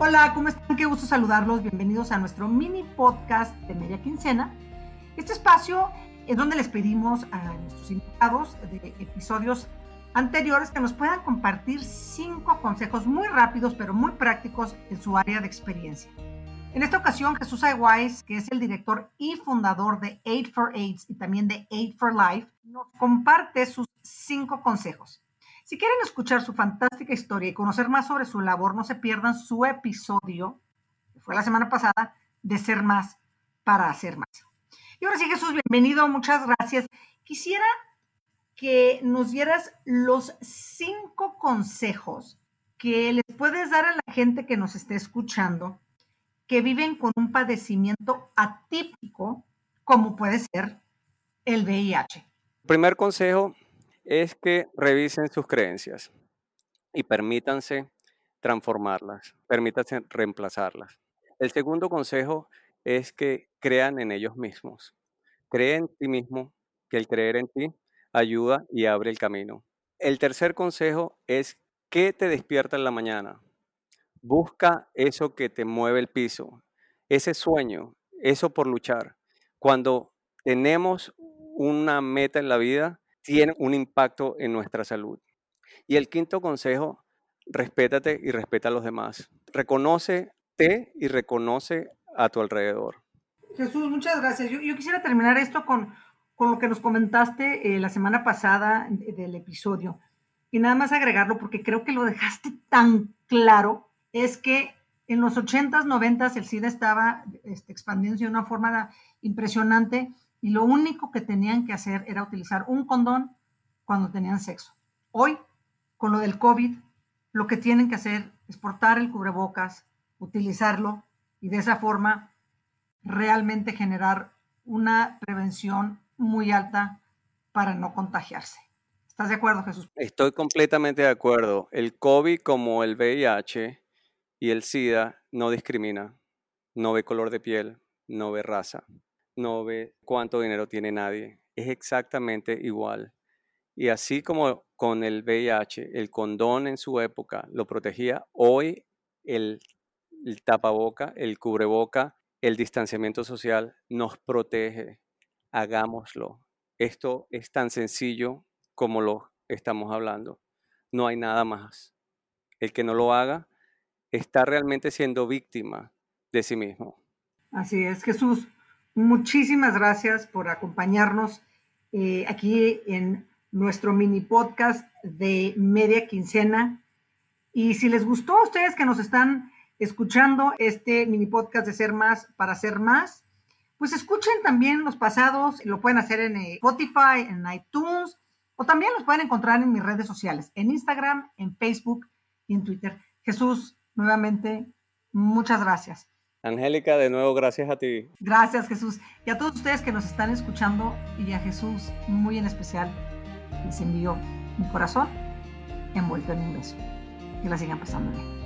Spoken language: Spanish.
Hola, ¿cómo están? Qué gusto saludarlos. Bienvenidos a nuestro mini podcast de media quincena. Este espacio es donde les pedimos a nuestros invitados de episodios anteriores que nos puedan compartir cinco consejos muy rápidos pero muy prácticos en su área de experiencia. En esta ocasión, Jesús Aguáez, que es el director y fundador de Aid for AIDS y también de Aid for Life, nos comparte sus cinco consejos. Si quieren escuchar su fantástica historia y conocer más sobre su labor, no se pierdan su episodio, que fue la semana pasada, de Ser Más para Hacer Más. Y ahora sí, Jesús, bienvenido, muchas gracias. Quisiera que nos dieras los cinco consejos que les puedes dar a la gente que nos esté escuchando, que viven con un padecimiento atípico, como puede ser el VIH. Primer consejo es que revisen sus creencias y permítanse transformarlas, permítanse reemplazarlas. El segundo consejo es que crean en ellos mismos. Cree en ti mismo, que el creer en ti ayuda y abre el camino. El tercer consejo es que te despierta en la mañana. Busca eso que te mueve el piso, ese sueño, eso por luchar. Cuando tenemos una meta en la vida, tiene un impacto en nuestra salud. Y el quinto consejo, respétate y respeta a los demás. Reconócete y reconoce a tu alrededor. Jesús, muchas gracias. Yo, quisiera terminar esto con, con, lo que nos comentaste eh, la semana pasada del episodio. Y nada más agregarlo porque creo que lo dejaste tan claro, es que en los 80s, 90s el SIDA estaba este, expandiéndose de una forma impresionante y lo único que tenían que hacer era utilizar un condón cuando tenían sexo. Hoy, con lo del COVID, lo que tienen que hacer es portar el cubrebocas, utilizarlo y de esa forma realmente generar una prevención muy alta para no contagiarse. ¿Estás de acuerdo, Jesús? Estoy completamente de acuerdo. El COVID como el VIH y el SIDA no discrimina, no ve color de piel, no ve raza, no ve cuánto dinero tiene nadie. Es exactamente igual. Y así como con el VIH, el condón en su época lo protegía, hoy el, tapaboca, el cubreboca, el distanciamiento social nos protege. Hagámoslo. Esto es tan sencillo como lo estamos hablando. No hay nada más. El que no lo haga está realmente siendo víctima de sí mismo. Así es, Jesús. Muchísimas gracias por acompañarnos eh, aquí en nuestro mini podcast de media quincena. Y si les gustó a ustedes que nos están escuchando este mini podcast de Ser Más para Ser Más, pues escuchen también los pasados, lo pueden hacer en eh, Spotify, en iTunes, o también los pueden encontrar en mis redes sociales, en Instagram, en Facebook y en Twitter. Jesús, nuevamente, muchas gracias. Angélica, de nuevo, gracias a ti. Gracias, Jesús. Y a todos ustedes que nos están escuchando y a Jesús muy en especial, les envío mi corazón envuelto en un beso. Que la sigan pasando bien.